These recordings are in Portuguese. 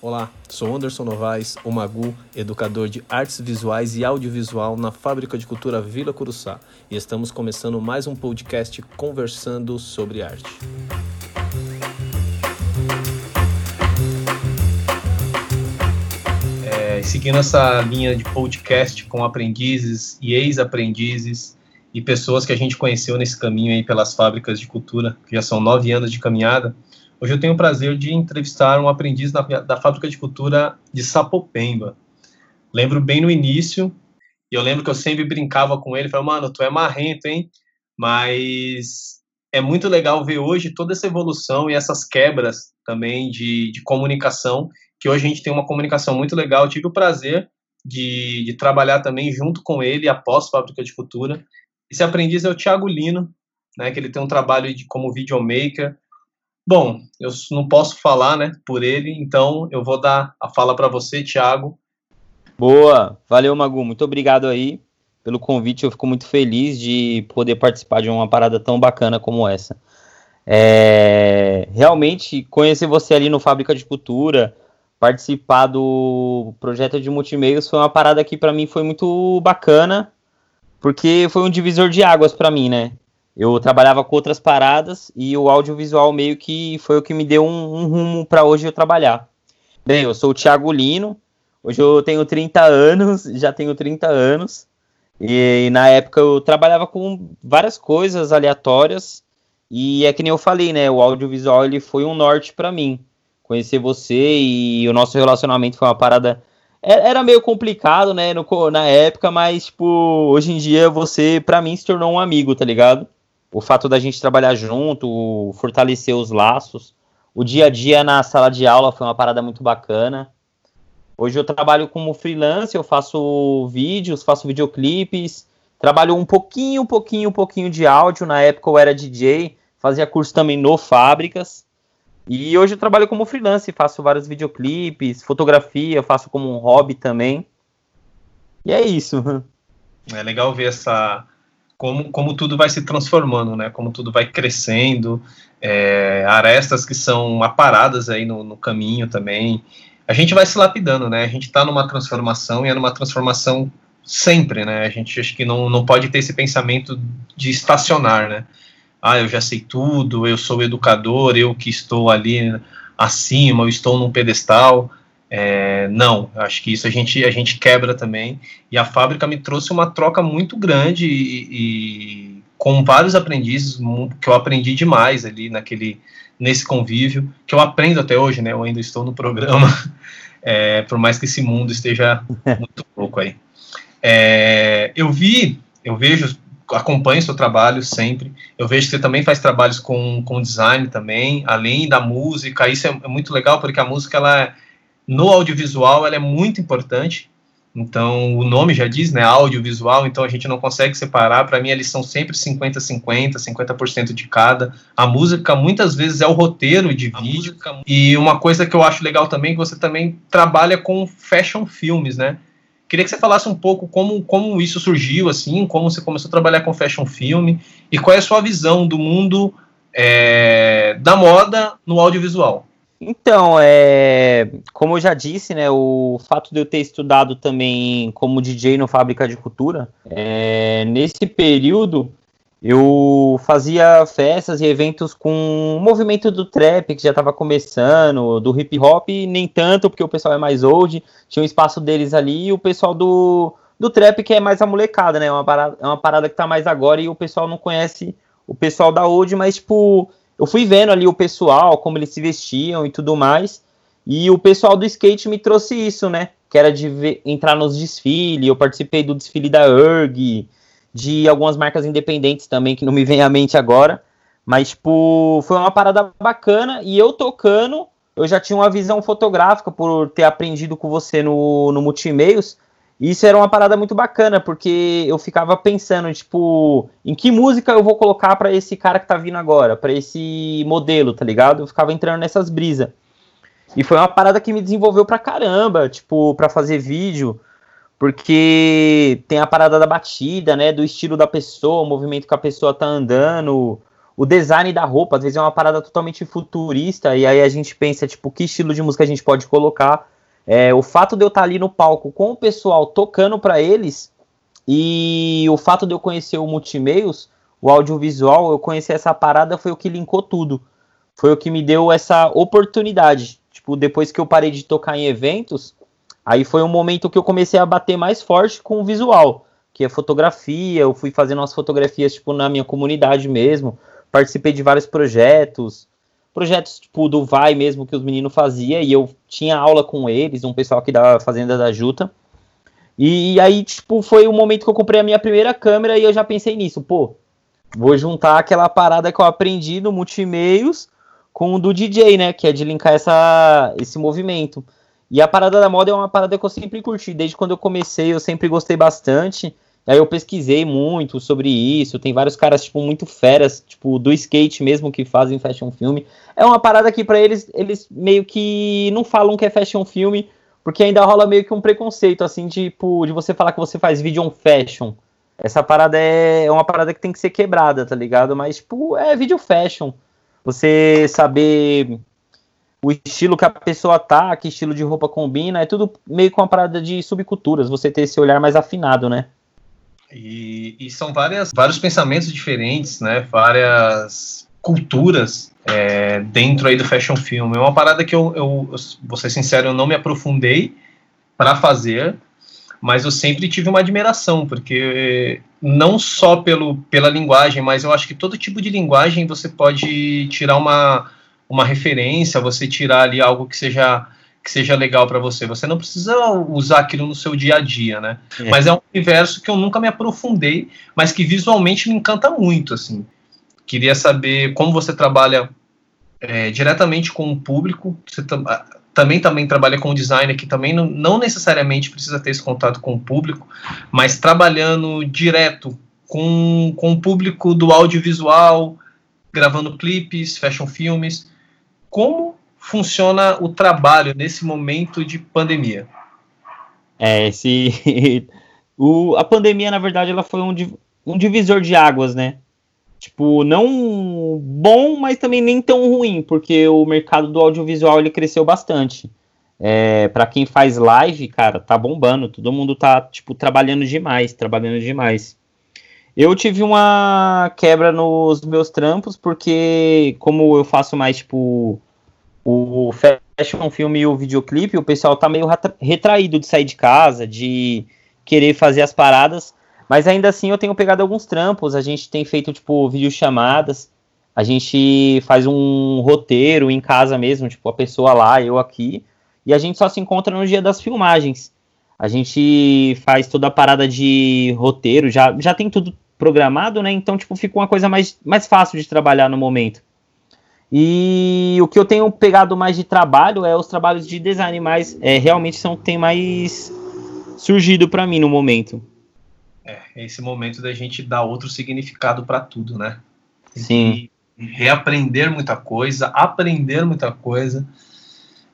Olá, sou Anderson Novaes, o Magu, educador de artes visuais e audiovisual na Fábrica de Cultura Vila Curuçá, e estamos começando mais um podcast conversando sobre arte. É, seguindo essa linha de podcast com aprendizes e ex-aprendizes e pessoas que a gente conheceu nesse caminho aí pelas fábricas de cultura, que já são nove anos de caminhada, Hoje eu tenho o prazer de entrevistar um aprendiz da, da Fábrica de Cultura de Sapopemba. Lembro bem no início, e eu lembro que eu sempre brincava com ele, falava, mano, tu é marrento, hein? Mas é muito legal ver hoje toda essa evolução e essas quebras também de, de comunicação, que hoje a gente tem uma comunicação muito legal. Eu tive o prazer de, de trabalhar também junto com ele após Fábrica de Cultura. Esse aprendiz é o Thiago Lino, né, que ele tem um trabalho de, como videomaker, Bom, eu não posso falar, né, por ele, então eu vou dar a fala para você, Thiago. Boa, valeu, Magu, muito obrigado aí pelo convite. Eu fico muito feliz de poder participar de uma parada tão bacana como essa. É, realmente, conhecer você ali no Fábrica de Cultura, participar do projeto de multimeios foi uma parada que para mim foi muito bacana, porque foi um divisor de águas para mim, né? Eu trabalhava com outras paradas e o audiovisual meio que foi o que me deu um, um rumo para hoje eu trabalhar. Bem, eu sou o Thiago Lino, hoje eu tenho 30 anos, já tenho 30 anos, e, e na época eu trabalhava com várias coisas aleatórias, e é que nem eu falei, né, o audiovisual ele foi um norte para mim. Conhecer você e o nosso relacionamento foi uma parada é, era meio complicado, né, no, na época, mas, tipo, hoje em dia você, para mim, se tornou um amigo, tá ligado? O fato da gente trabalhar junto, fortalecer os laços. O dia a dia na sala de aula foi uma parada muito bacana. Hoje eu trabalho como freelance, eu faço vídeos, faço videoclipes, trabalho um pouquinho, um pouquinho, um pouquinho de áudio. Na época eu era DJ, fazia curso também no Fábricas. E hoje eu trabalho como freelance, faço vários videoclipes, fotografia, faço como um hobby também. E é isso. É legal ver essa como, como tudo vai se transformando, né? Como tudo vai crescendo, é, arestas que são aparadas aí no, no, caminho também. A gente vai se lapidando, né? A gente está numa transformação e é numa transformação sempre, né? A gente acho que não, não pode ter esse pensamento de estacionar, né? Ah, eu já sei tudo, eu sou educador, eu que estou ali acima, eu estou num pedestal. É, não, acho que isso a gente, a gente quebra também. E a fábrica me trouxe uma troca muito grande e, e, com vários aprendizes que eu aprendi demais ali naquele nesse convívio que eu aprendo até hoje, né? Eu ainda estou no programa, é, por mais que esse mundo esteja muito louco aí. É, eu vi, eu vejo, acompanho seu trabalho sempre. Eu vejo que você também faz trabalhos com, com design também, além da música. Isso é, é muito legal porque a música ela é no audiovisual ela é muito importante. Então, o nome já diz, né, audiovisual, então a gente não consegue separar. Para mim, eles são sempre 50-50, 50%, de cada. A música, muitas vezes, é o roteiro de a vídeo. Música... E uma coisa que eu acho legal também, que você também trabalha com fashion filmes, né? Queria que você falasse um pouco como, como isso surgiu, assim, como você começou a trabalhar com fashion filme e qual é a sua visão do mundo é, da moda no audiovisual. Então, é, como eu já disse, né, o fato de eu ter estudado também como DJ no Fábrica de Cultura, é, nesse período eu fazia festas e eventos com o movimento do trap que já estava começando, do hip hop nem tanto, porque o pessoal é mais old, tinha um espaço deles ali, e o pessoal do, do trap que é mais a molecada, né, é uma parada, é uma parada que tá mais agora e o pessoal não conhece o pessoal da old, mas tipo eu fui vendo ali o pessoal, como eles se vestiam e tudo mais. E o pessoal do skate me trouxe isso, né? Que era de ver, entrar nos desfiles. Eu participei do desfile da URG, de algumas marcas independentes também, que não me vem à mente agora. Mas, tipo, foi uma parada bacana. E eu tocando, eu já tinha uma visão fotográfica por ter aprendido com você no, no Multimeios. Isso era uma parada muito bacana, porque eu ficava pensando, tipo, em que música eu vou colocar para esse cara que tá vindo agora, para esse modelo, tá ligado? Eu ficava entrando nessas brisas. E foi uma parada que me desenvolveu pra caramba, tipo, para fazer vídeo, porque tem a parada da batida, né, do estilo da pessoa, o movimento que a pessoa tá andando, o design da roupa, às vezes é uma parada totalmente futurista, e aí a gente pensa, tipo, que estilo de música a gente pode colocar. É, o fato de eu estar ali no palco com o pessoal tocando para eles, e o fato de eu conhecer o Multimeios, o audiovisual, eu conhecer essa parada foi o que linkou tudo. Foi o que me deu essa oportunidade. Tipo, depois que eu parei de tocar em eventos, aí foi um momento que eu comecei a bater mais forte com o visual, que é fotografia. Eu fui fazendo umas fotografias, tipo, na minha comunidade mesmo. Participei de vários projetos. Projetos, tipo, do Vai mesmo, que os meninos faziam, e eu tinha aula com eles, um pessoal aqui da Fazenda da Juta. E, e aí, tipo, foi o momento que eu comprei a minha primeira câmera e eu já pensei nisso, pô, vou juntar aquela parada que eu aprendi no Multimeios com o do DJ, né? Que é de linkar essa, esse movimento. E a parada da moda é uma parada que eu sempre curti. Desde quando eu comecei, eu sempre gostei bastante. Aí eu pesquisei muito sobre isso. Tem vários caras, tipo, muito feras, tipo, do skate mesmo, que fazem fashion filme. É uma parada que para eles, eles meio que não falam que é fashion filme, porque ainda rola meio que um preconceito, assim, tipo, de você falar que você faz vídeo on fashion. Essa parada é, é uma parada que tem que ser quebrada, tá ligado? Mas, tipo, é vídeo fashion. Você saber o estilo que a pessoa tá, que estilo de roupa combina, é tudo meio com uma parada de subculturas, você ter esse olhar mais afinado, né? E, e são várias, vários pensamentos diferentes, né? Várias culturas é, dentro aí do fashion film. É uma parada que eu, eu, vou ser sincero, eu não me aprofundei para fazer, mas eu sempre tive uma admiração, porque não só pelo, pela linguagem, mas eu acho que todo tipo de linguagem você pode tirar uma, uma referência, você tirar ali algo que seja que seja legal para você. Você não precisa usar aquilo no seu dia a dia, né? É. Mas é um universo que eu nunca me aprofundei, mas que visualmente me encanta muito, assim. Queria saber como você trabalha é, diretamente com o público. Você também também trabalha com designer que também não, não necessariamente precisa ter esse contato com o público, mas trabalhando direto com, com o público do audiovisual, gravando clipes, fashion filmes. Como funciona o trabalho nesse momento de pandemia? É, esse o, a pandemia, na verdade, ela foi um, um divisor de águas, né? Tipo, não bom, mas também nem tão ruim, porque o mercado do audiovisual ele cresceu bastante. É, para quem faz live, cara, tá bombando. Todo mundo tá, tipo, trabalhando demais, trabalhando demais. Eu tive uma quebra nos meus trampos, porque como eu faço mais, tipo, o fashion filme e o videoclipe, o pessoal tá meio retraído de sair de casa, de querer fazer as paradas. Mas ainda assim eu tenho pegado alguns trampos, a gente tem feito tipo videochamadas, a gente faz um roteiro em casa mesmo, tipo a pessoa lá, eu aqui, e a gente só se encontra no dia das filmagens. A gente faz toda a parada de roteiro, já, já tem tudo programado, né? Então, tipo, fica uma coisa mais, mais fácil de trabalhar no momento. E o que eu tenho pegado mais de trabalho é os trabalhos de design, mas é, realmente são tem mais surgido para mim no momento. É, esse momento da gente dar outro significado para tudo, né? Tem Sim. reaprender muita coisa, aprender muita coisa.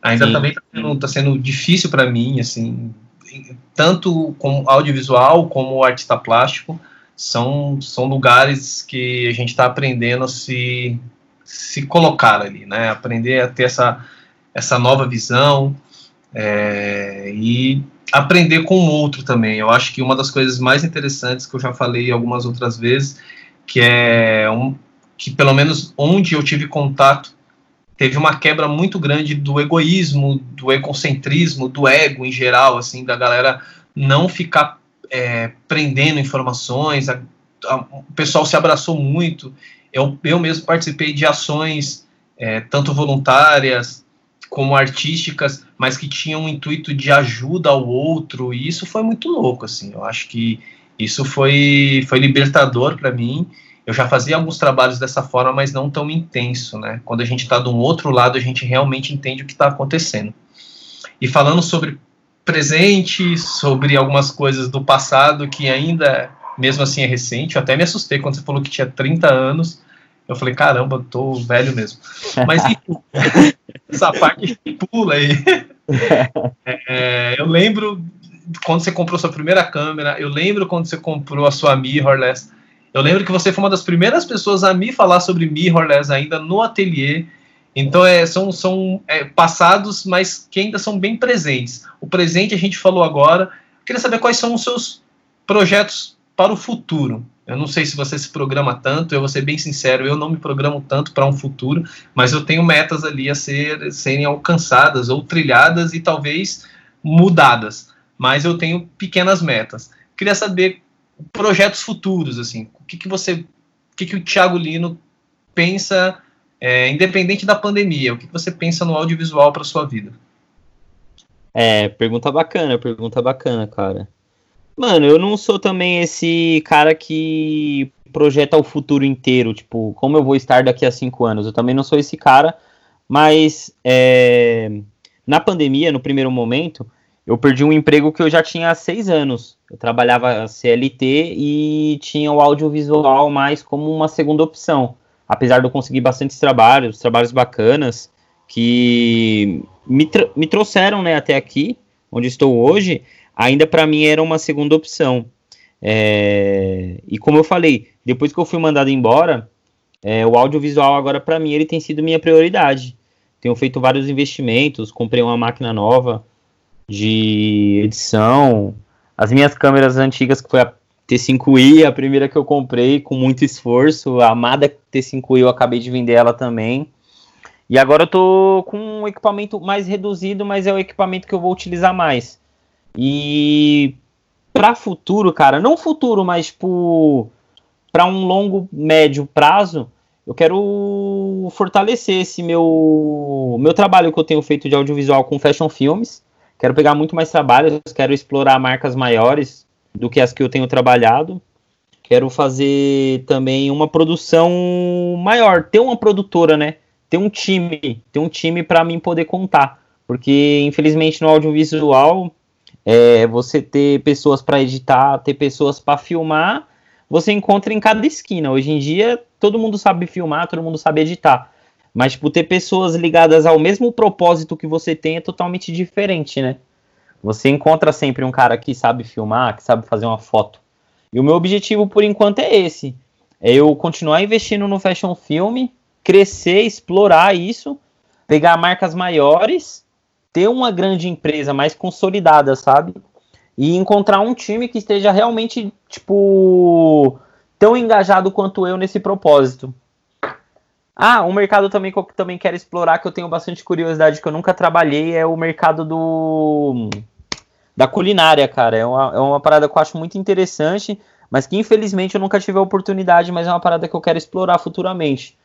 Ainda Sim. também está sendo, tá sendo difícil para mim, assim, tanto como audiovisual como artista plástico, são, são lugares que a gente está aprendendo a se, se colocar ali, né? Aprender a ter essa, essa nova visão é, e aprender com o outro também. Eu acho que uma das coisas mais interessantes que eu já falei algumas outras vezes, que é um, que pelo menos onde eu tive contato, teve uma quebra muito grande do egoísmo, do egocentrismo, do ego em geral, assim, da galera não ficar é, prendendo informações. A, a, o pessoal se abraçou muito. Eu, eu mesmo participei de ações, é, tanto voluntárias, como artísticas, mas que tinham um intuito de ajuda ao outro, e isso foi muito louco, assim. Eu acho que isso foi, foi libertador para mim. Eu já fazia alguns trabalhos dessa forma, mas não tão intenso, né? Quando a gente está do outro lado, a gente realmente entende o que está acontecendo. E falando sobre presente, sobre algumas coisas do passado que ainda, mesmo assim, é recente, eu até me assustei quando você falou que tinha 30 anos. Eu falei, caramba, tô velho mesmo. Mas essa parte pula aí. É, eu lembro quando você comprou sua primeira câmera, eu lembro quando você comprou a sua mirrorless. Eu lembro que você foi uma das primeiras pessoas a me falar sobre mirrorless ainda no ateliê. Então é, são, são é, passados, mas que ainda são bem presentes. O presente a gente falou agora. Eu queria saber quais são os seus projetos para o futuro. Eu não sei se você se programa tanto, eu vou ser bem sincero, eu não me programo tanto para um futuro, mas eu tenho metas ali a ser, serem alcançadas ou trilhadas e talvez mudadas. Mas eu tenho pequenas metas. Queria saber projetos futuros, assim, o que, que você, o que, que o Thiago Lino pensa, é, independente da pandemia, o que, que você pensa no audiovisual para sua vida? É, pergunta bacana, pergunta bacana, cara. Mano, eu não sou também esse cara que projeta o futuro inteiro, tipo, como eu vou estar daqui a cinco anos. Eu também não sou esse cara, mas é, na pandemia, no primeiro momento, eu perdi um emprego que eu já tinha há seis anos. Eu trabalhava CLT e tinha o audiovisual mais como uma segunda opção. Apesar de eu conseguir bastantes trabalhos, trabalhos bacanas, que me, me trouxeram né, até aqui, onde estou hoje, ainda para mim era uma segunda opção. É, e como eu falei, depois que eu fui mandado embora, é, o audiovisual agora para mim ele tem sido minha prioridade. Tenho feito vários investimentos, comprei uma máquina nova de edição, as minhas câmeras antigas que foi a T5i, a primeira que eu comprei com muito esforço, a amada T5i eu acabei de vender ela também. E agora eu tô com um equipamento mais reduzido, mas é o equipamento que eu vou utilizar mais. E para futuro, cara, não futuro, mas tipo para um longo médio prazo, eu quero fortalecer esse meu meu trabalho que eu tenho feito de audiovisual com fashion filmes. Quero pegar muito mais trabalhos, quero explorar marcas maiores do que as que eu tenho trabalhado. Quero fazer também uma produção maior, ter uma produtora, né? Ter um time, ter um time para mim poder contar, porque infelizmente no audiovisual é, você ter pessoas para editar, ter pessoas para filmar, você encontra em cada esquina. Hoje em dia, todo mundo sabe filmar, todo mundo sabe editar. Mas, tipo, ter pessoas ligadas ao mesmo propósito que você tem é totalmente diferente, né? Você encontra sempre um cara que sabe filmar, que sabe fazer uma foto. E o meu objetivo, por enquanto, é esse. É eu continuar investindo no fashion film, crescer, explorar isso, pegar marcas maiores ter uma grande empresa mais consolidada, sabe? E encontrar um time que esteja realmente, tipo, tão engajado quanto eu nesse propósito. Ah, um mercado também que eu também quero explorar, que eu tenho bastante curiosidade, que eu nunca trabalhei, é o mercado do da culinária, cara. É uma, é uma parada que eu acho muito interessante, mas que infelizmente eu nunca tive a oportunidade, mas é uma parada que eu quero explorar futuramente.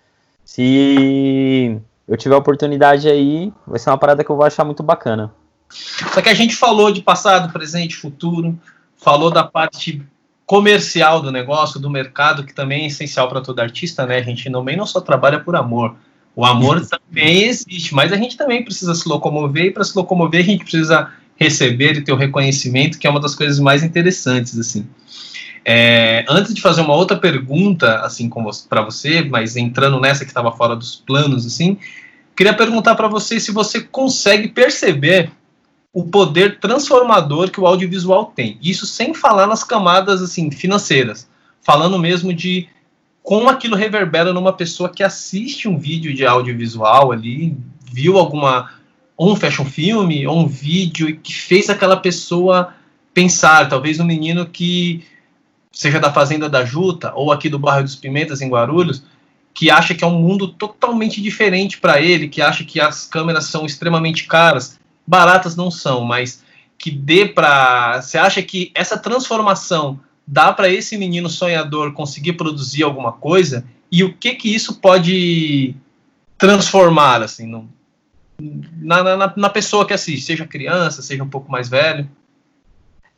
Se eu tiver a oportunidade aí, vai ser uma parada que eu vou achar muito bacana. Só que a gente falou de passado, presente, futuro, falou da parte comercial do negócio, do mercado, que também é essencial para todo artista, né? A gente também não só trabalha por amor. O amor também existe, mas a gente também precisa se locomover, e para se locomover a gente precisa receber e ter o reconhecimento, que é uma das coisas mais interessantes, assim. É, antes de fazer uma outra pergunta, assim, para você, mas entrando nessa que estava fora dos planos, assim, queria perguntar para você se você consegue perceber o poder transformador que o audiovisual tem. Isso sem falar nas camadas assim financeiras, falando mesmo de como aquilo reverbera numa pessoa que assiste um vídeo de audiovisual ali, viu alguma ou um fashion filme, ou um vídeo que fez aquela pessoa pensar, talvez um menino que seja da Fazenda da Juta ou aqui do bairro dos Pimentas, em Guarulhos, que acha que é um mundo totalmente diferente para ele, que acha que as câmeras são extremamente caras, baratas não são, mas que dê para. Você acha que essa transformação dá para esse menino sonhador conseguir produzir alguma coisa? E o que que isso pode transformar, assim, no, na, na, na pessoa que assiste, seja criança, seja um pouco mais velho?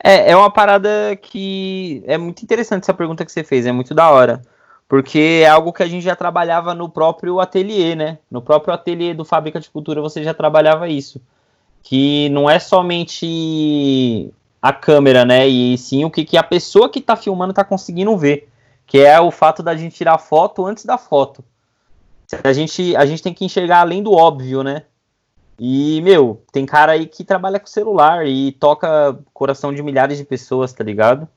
É, é uma parada que é muito interessante essa pergunta que você fez, é muito da hora. Porque é algo que a gente já trabalhava no próprio ateliê, né? No próprio ateliê do Fábrica de Cultura você já trabalhava isso. Que não é somente a câmera, né? E sim o que, que a pessoa que está filmando está conseguindo ver. Que é o fato da gente tirar foto antes da foto. A gente, a gente tem que enxergar além do óbvio, né? E, meu, tem cara aí que trabalha com celular e toca coração de milhares de pessoas, tá ligado?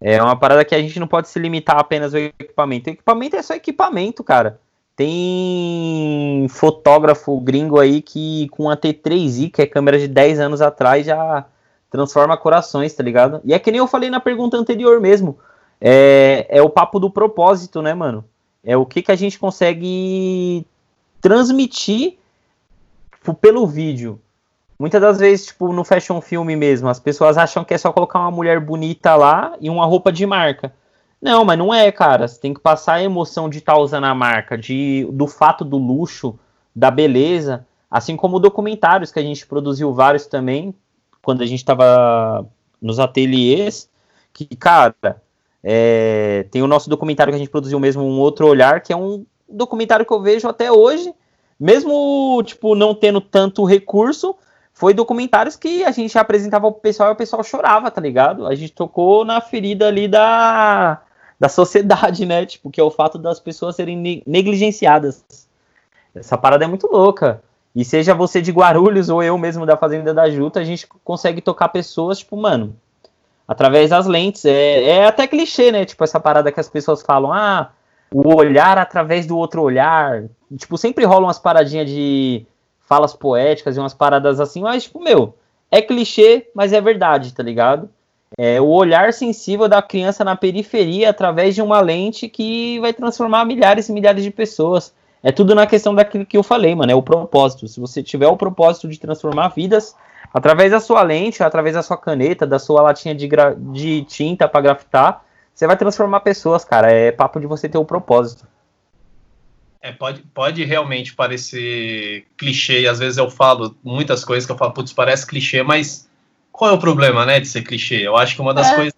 É uma parada que a gente não pode se limitar apenas ao equipamento. O equipamento é só equipamento, cara. Tem fotógrafo gringo aí que com a T3i, que é câmera de 10 anos atrás, já transforma corações, tá ligado? E é que nem eu falei na pergunta anterior mesmo. É, é o papo do propósito, né, mano? É o que, que a gente consegue transmitir pelo vídeo. Muitas das vezes, tipo, no fashion filme mesmo, as pessoas acham que é só colocar uma mulher bonita lá e uma roupa de marca. Não, mas não é, cara. Você tem que passar a emoção de estar tá usando a marca, de, do fato do luxo, da beleza, assim como documentários que a gente produziu vários também, quando a gente estava nos ateliês, que, cara, é, tem o nosso documentário que a gente produziu mesmo, Um Outro Olhar, que é um documentário que eu vejo até hoje, mesmo, tipo, não tendo tanto recurso, foi documentários que a gente apresentava pro pessoal e o pessoal chorava, tá ligado? A gente tocou na ferida ali da, da sociedade, né? Tipo, que é o fato das pessoas serem negligenciadas. Essa parada é muito louca. E seja você de Guarulhos ou eu mesmo da Fazenda da Juta, a gente consegue tocar pessoas, tipo, mano, através das lentes. É, é até clichê, né? Tipo, essa parada que as pessoas falam, ah, o olhar através do outro olhar. Tipo, sempre rolam umas paradinhas de falas poéticas e umas paradas assim, mas, tipo, meu, é clichê, mas é verdade, tá ligado? É o olhar sensível da criança na periferia através de uma lente que vai transformar milhares e milhares de pessoas. É tudo na questão daquilo que eu falei, mano, é o propósito. Se você tiver o propósito de transformar vidas através da sua lente, através da sua caneta, da sua latinha de, de tinta para grafitar, você vai transformar pessoas, cara. É papo de você ter o propósito. É, pode, pode realmente parecer clichê, e às vezes eu falo muitas coisas que eu falo, putz, parece clichê, mas qual é o problema, né, de ser clichê? Eu acho que uma das é. coisas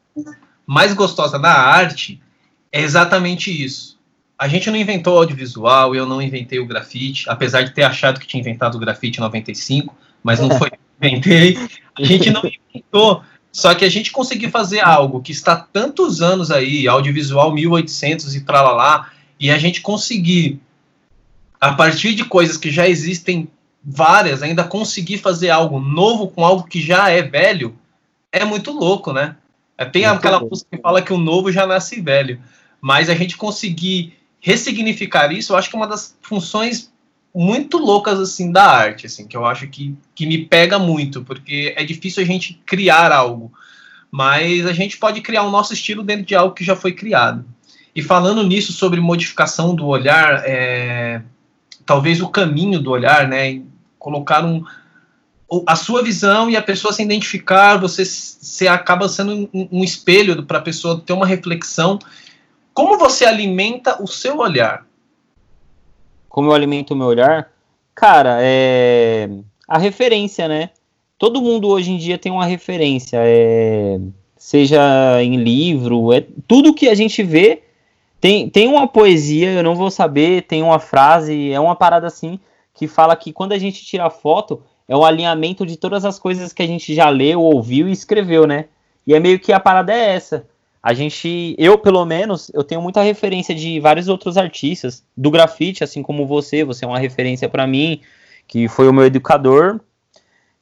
mais gostosas da arte é exatamente isso. A gente não inventou audiovisual, eu não inventei o grafite, apesar de ter achado que tinha inventado o grafite em 95, mas não foi inventei. A gente não inventou. Só que a gente conseguiu fazer algo que está tantos anos aí, audiovisual 1800 e tralalá, e a gente conseguir a partir de coisas que já existem várias, ainda conseguir fazer algo novo com algo que já é velho, é muito louco, né? É, tem muito aquela música que fala que o novo já nasce velho, mas a gente conseguir ressignificar isso, eu acho que é uma das funções muito loucas assim da arte, assim, que eu acho que, que me pega muito, porque é difícil a gente criar algo, mas a gente pode criar o nosso estilo dentro de algo que já foi criado. E falando nisso sobre modificação do olhar, é, talvez o caminho do olhar, né? Colocar um, a sua visão e a pessoa se identificar, você, você acaba sendo um, um espelho para a pessoa ter uma reflexão. Como você alimenta o seu olhar? Como eu alimento o meu olhar? Cara, é a referência, né? Todo mundo hoje em dia tem uma referência, é... seja em livro, é tudo que a gente vê tem, tem uma poesia, eu não vou saber, tem uma frase, é uma parada assim, que fala que quando a gente tira foto, é o alinhamento de todas as coisas que a gente já leu, ouviu e escreveu, né? E é meio que a parada é essa. A gente, eu pelo menos, eu tenho muita referência de vários outros artistas, do grafite, assim como você, você é uma referência para mim, que foi o meu educador.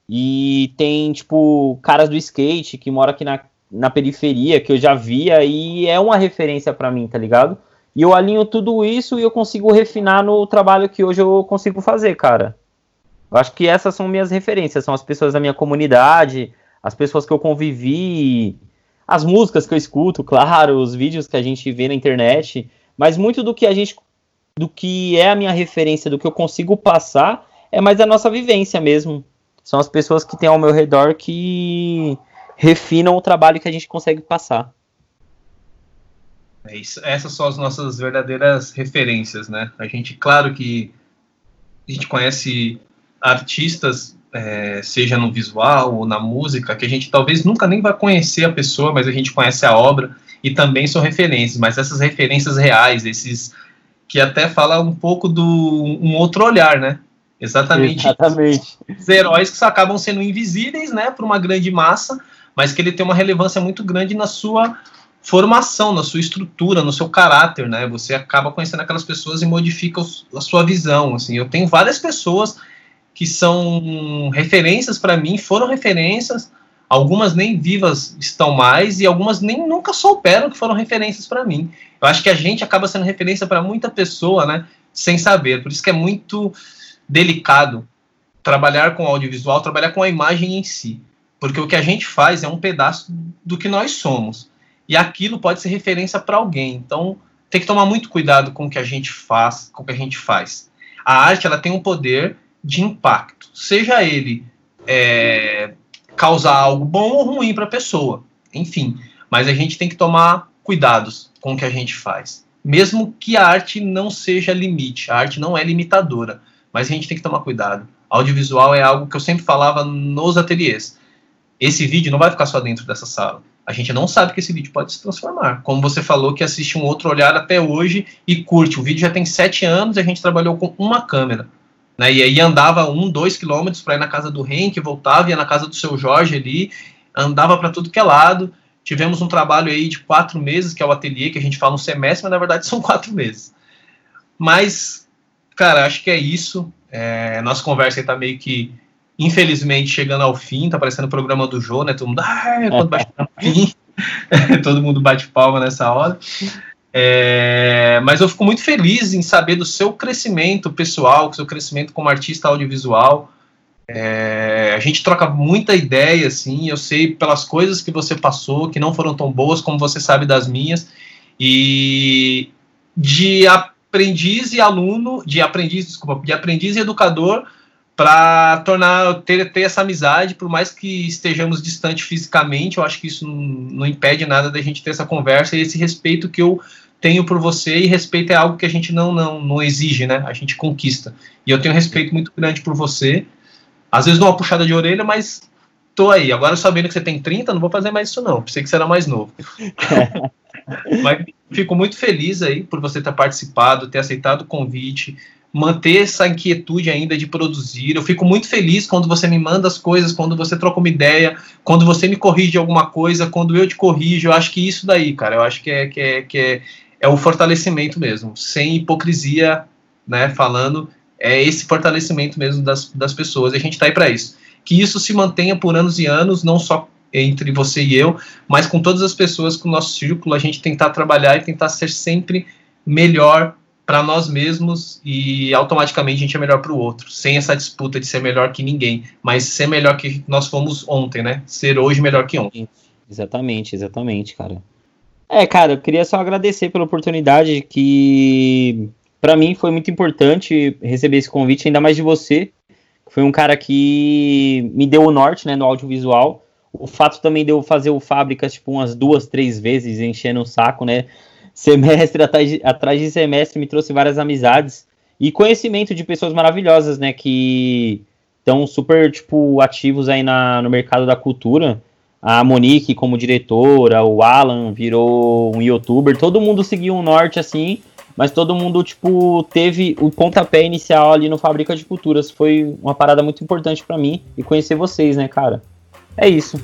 E tem, tipo, caras do skate que mora aqui na, na periferia que eu já via e é uma referência para mim, tá ligado? E eu alinho tudo isso e eu consigo refinar no trabalho que hoje eu consigo fazer, cara. Eu acho que essas são minhas referências, são as pessoas da minha comunidade, as pessoas que eu convivi, as músicas que eu escuto, claro, os vídeos que a gente vê na internet, mas muito do que a gente do que é a minha referência, do que eu consigo passar, é mais a nossa vivência mesmo. São as pessoas que tem ao meu redor que refinam o trabalho que a gente consegue passar. É isso, essas são as nossas verdadeiras referências, né? A gente, claro que a gente conhece artistas, é, seja no visual ou na música, que a gente talvez nunca nem vai conhecer a pessoa, mas a gente conhece a obra e também são referências, mas essas referências reais, esses que até fala um pouco do um outro olhar, né? Exatamente. Exatamente. Os heróis que acabam sendo invisíveis, né, para uma grande massa, mas que ele tem uma relevância muito grande na sua formação, na sua estrutura, no seu caráter, né? Você acaba conhecendo aquelas pessoas e modifica a sua visão, assim. Eu tenho várias pessoas que são referências para mim, foram referências, algumas nem vivas estão mais e algumas nem nunca souberam que foram referências para mim. Eu acho que a gente acaba sendo referência para muita pessoa, né, sem saber. Por isso que é muito delicado trabalhar com audiovisual, trabalhar com a imagem em si, porque o que a gente faz é um pedaço do que nós somos. E aquilo pode ser referência para alguém. Então, tem que tomar muito cuidado com o que a gente faz, com o que a gente faz. A arte, ela tem um poder de impacto, seja ele é, causar algo bom ou ruim para a pessoa, enfim. Mas a gente tem que tomar cuidados com o que a gente faz. Mesmo que a arte não seja limite, a arte não é limitadora, mas a gente tem que tomar cuidado. Audiovisual é algo que eu sempre falava nos ateliês. Esse vídeo não vai ficar só dentro dessa sala. A gente não sabe que esse vídeo pode se transformar. Como você falou, que assiste um outro olhar até hoje e curte. O vídeo já tem sete anos e a gente trabalhou com uma câmera. Né? E aí andava um, dois quilômetros para ir na casa do Henk, voltava, ia na casa do seu Jorge ali, andava para tudo que é lado. Tivemos um trabalho aí de quatro meses, que é o ateliê, que a gente fala um semestre, mas na verdade são quatro meses. Mas, cara, acho que é isso. É, nossa conversa está meio que, infelizmente, chegando ao fim. Tá parecendo o programa do Jô, né? Todo mundo, ah, quando bate fim. Todo mundo bate palma nessa hora. É, mas eu fico muito feliz em saber do seu crescimento pessoal, do seu crescimento como artista audiovisual. É, a gente troca muita ideia, assim. Eu sei pelas coisas que você passou, que não foram tão boas como você sabe das minhas. E de aprendiz e aluno, de aprendiz, desculpa, de aprendiz e educador, para tornar ter, ter essa amizade, por mais que estejamos distante fisicamente, eu acho que isso não, não impede nada da gente ter essa conversa e esse respeito que eu tenho por você e respeito é algo que a gente não, não, não exige, né? A gente conquista. E eu tenho respeito muito grande por você. Às vezes dou uma puxada de orelha, mas tô aí. Agora sabendo que você tem 30, não vou fazer mais isso não. Pensei que você era mais novo. mas fico muito feliz aí por você ter participado, ter aceitado o convite, manter essa inquietude ainda de produzir. Eu fico muito feliz quando você me manda as coisas, quando você troca uma ideia, quando você me corrige alguma coisa, quando eu te corrijo. Eu acho que isso daí, cara, eu acho que é, que é, que é é o fortalecimento mesmo, sem hipocrisia, né, falando, é esse fortalecimento mesmo das, das pessoas, e a gente está aí para isso. Que isso se mantenha por anos e anos, não só entre você e eu, mas com todas as pessoas com o nosso círculo, a gente tentar trabalhar e tentar ser sempre melhor para nós mesmos e automaticamente a gente é melhor para o outro, sem essa disputa de ser melhor que ninguém, mas ser melhor que nós fomos ontem, né? Ser hoje melhor que ontem. Exatamente, exatamente, cara. É, cara, eu queria só agradecer pela oportunidade que para mim foi muito importante receber esse convite, ainda mais de você. Foi um cara que me deu o norte, né, no audiovisual. O fato também de eu fazer o Fábricas, tipo, umas duas, três vezes, enchendo o saco, né? Semestre atrás de, atrás de semestre me trouxe várias amizades e conhecimento de pessoas maravilhosas, né? Que estão super, tipo, ativos aí na, no mercado da cultura a Monique como diretora, o Alan virou um youtuber, todo mundo seguiu um norte assim, mas todo mundo, tipo, teve o pontapé inicial ali no Fábrica de Culturas. Foi uma parada muito importante para mim e conhecer vocês, né, cara? É isso.